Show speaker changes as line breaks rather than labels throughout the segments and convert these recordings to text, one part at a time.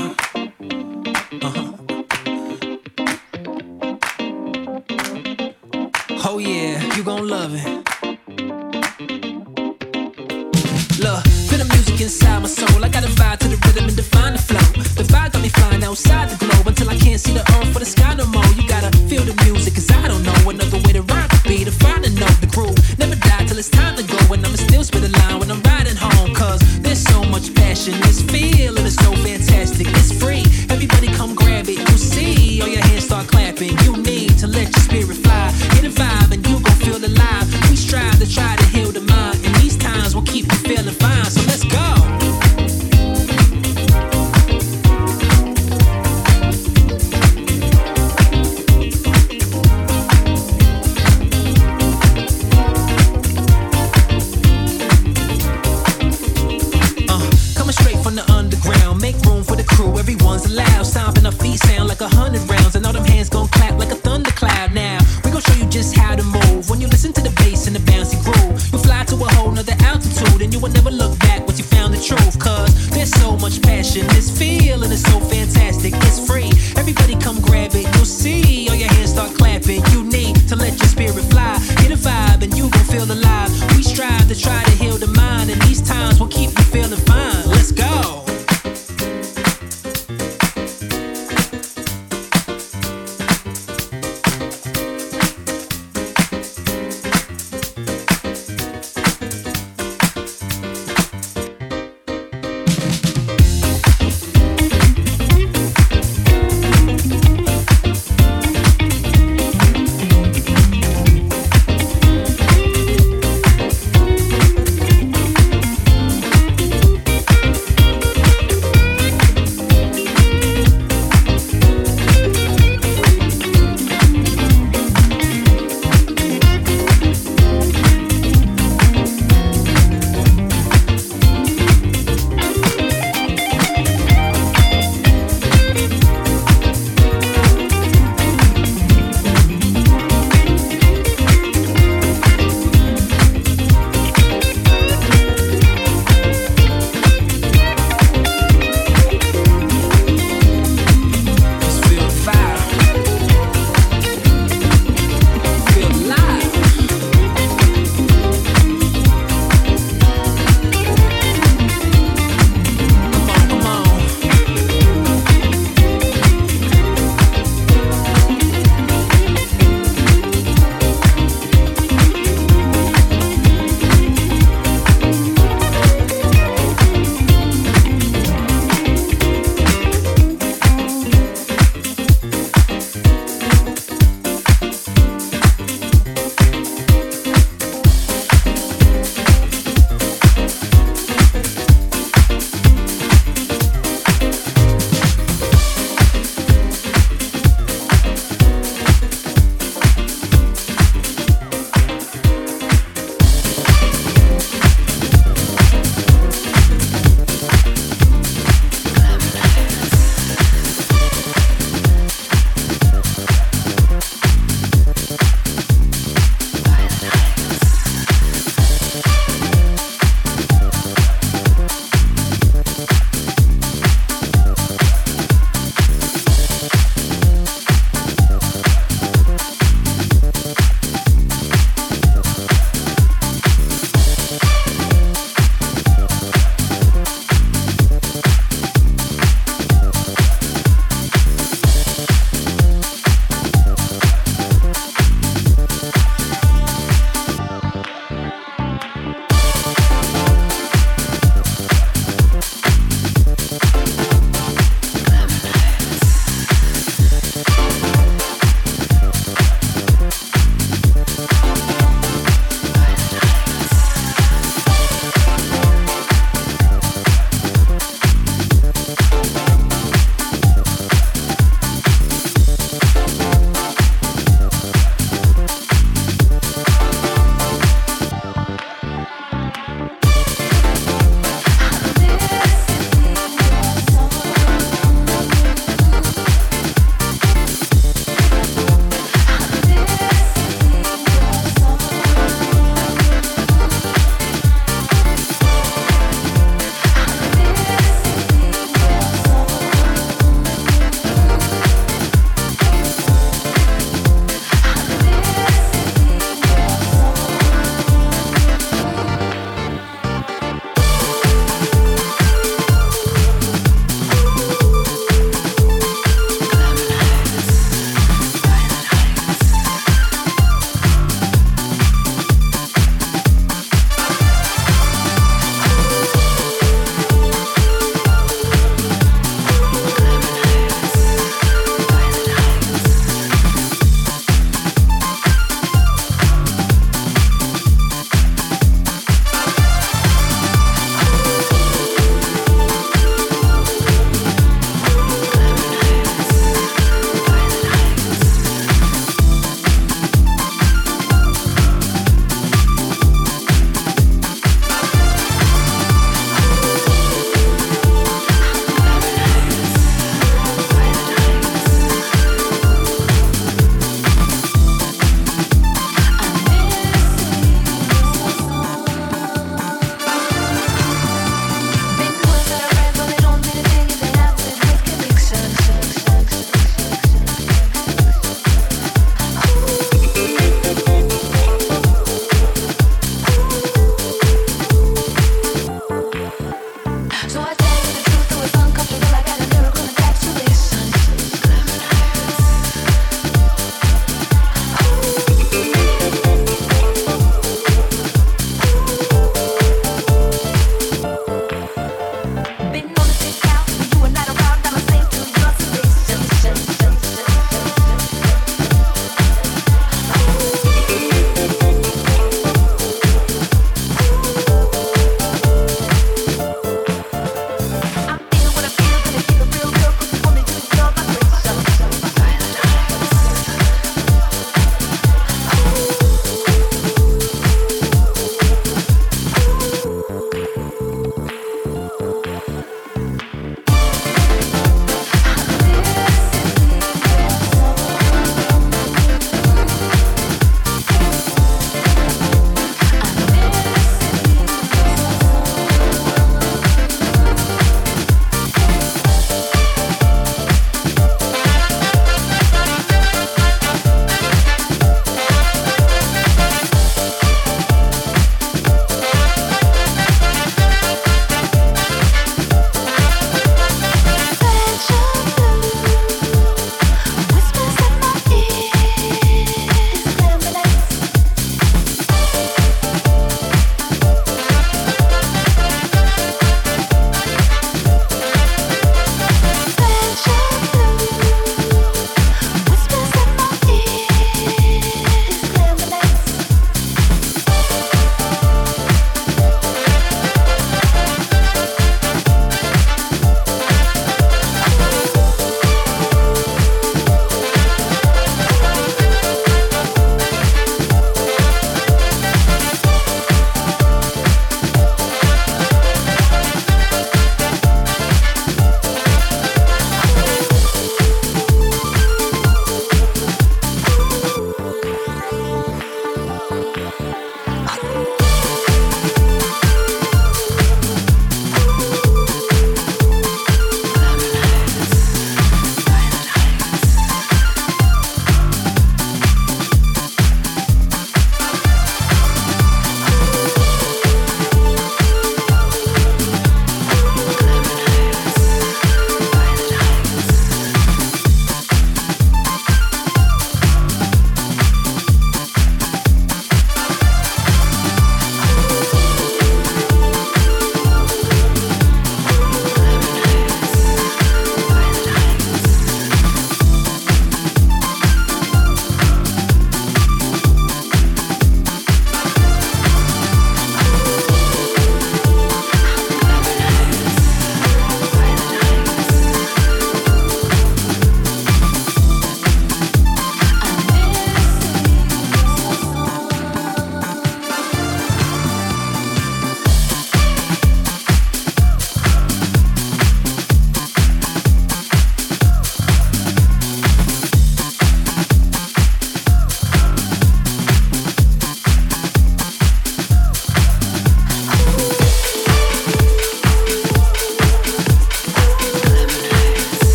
Thank you.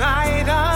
inside out.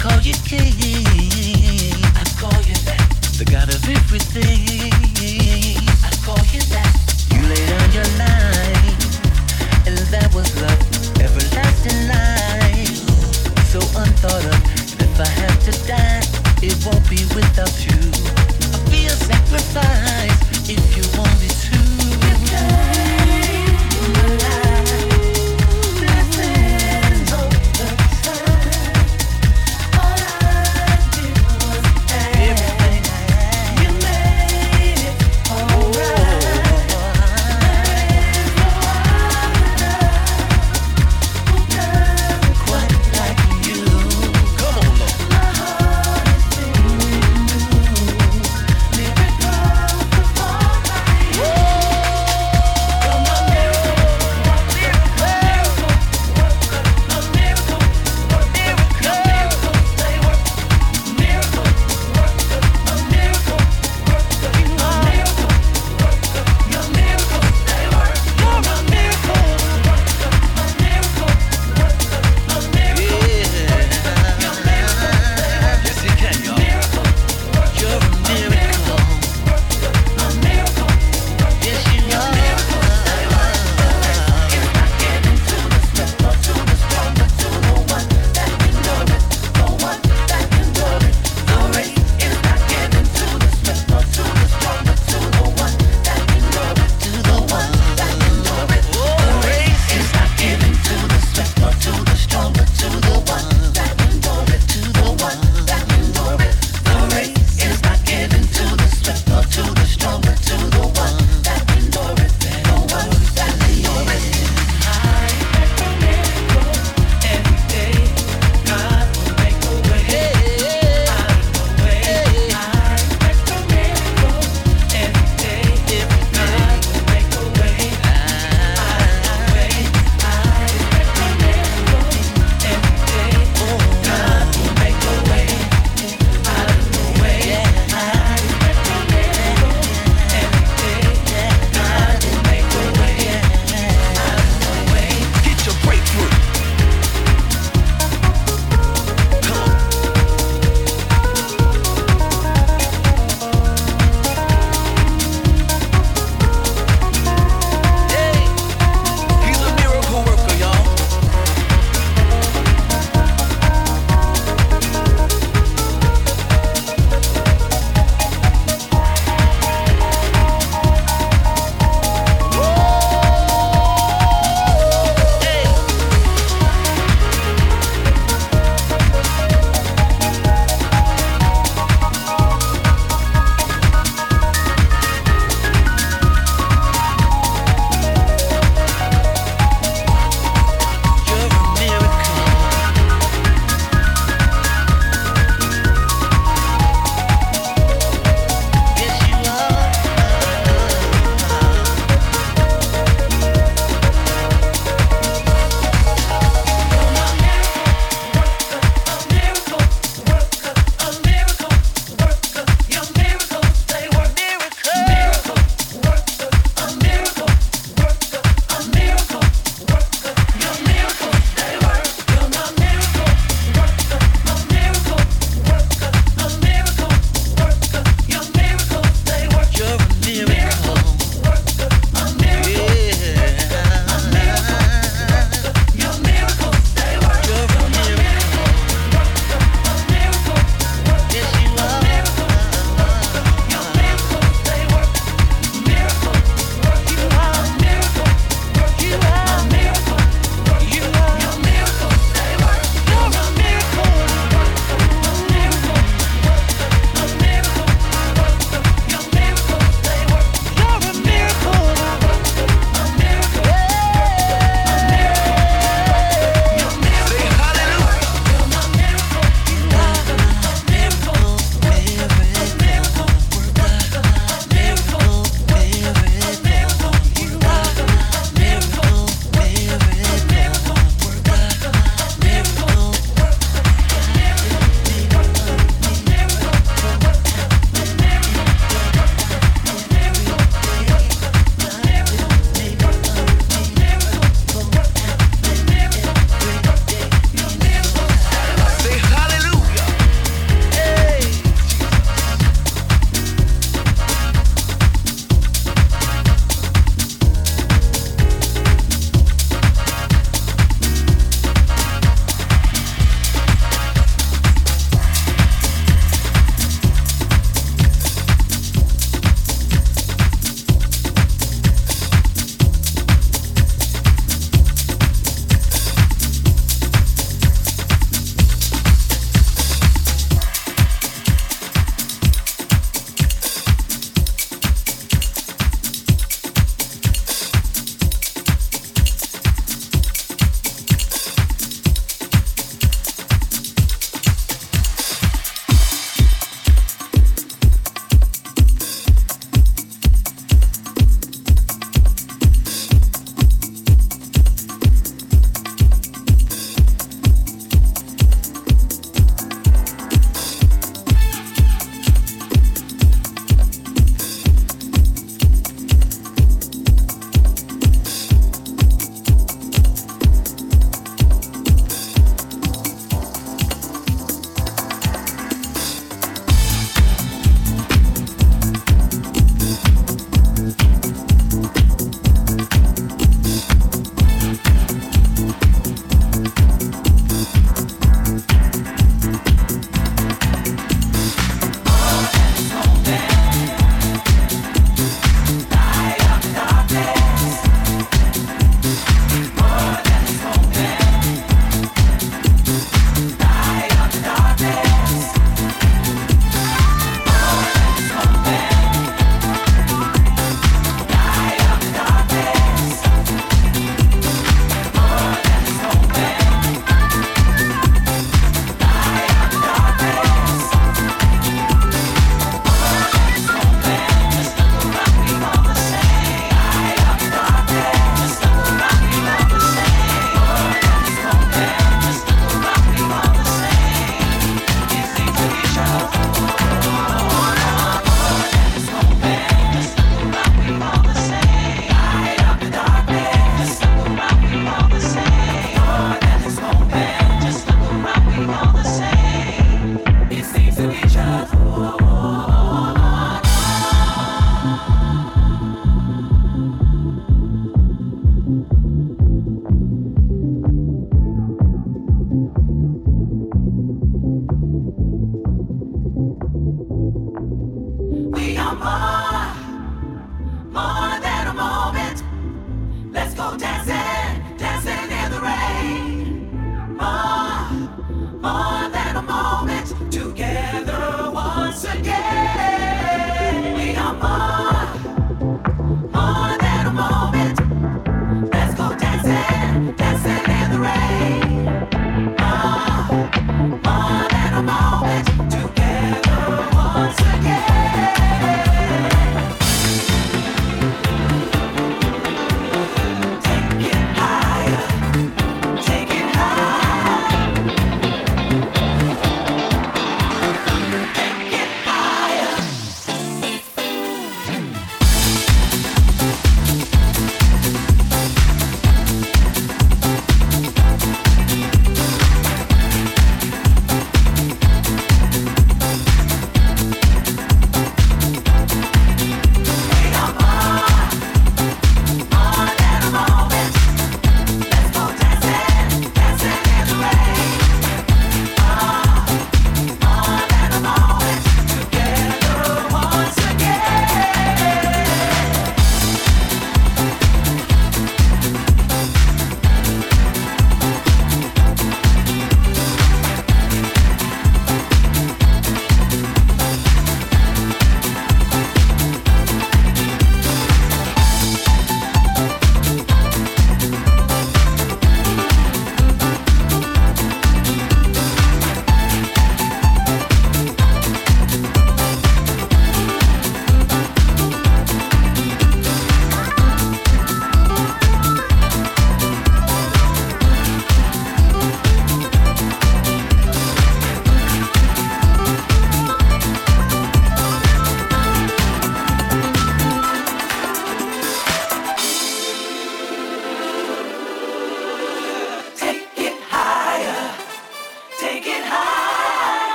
call you king.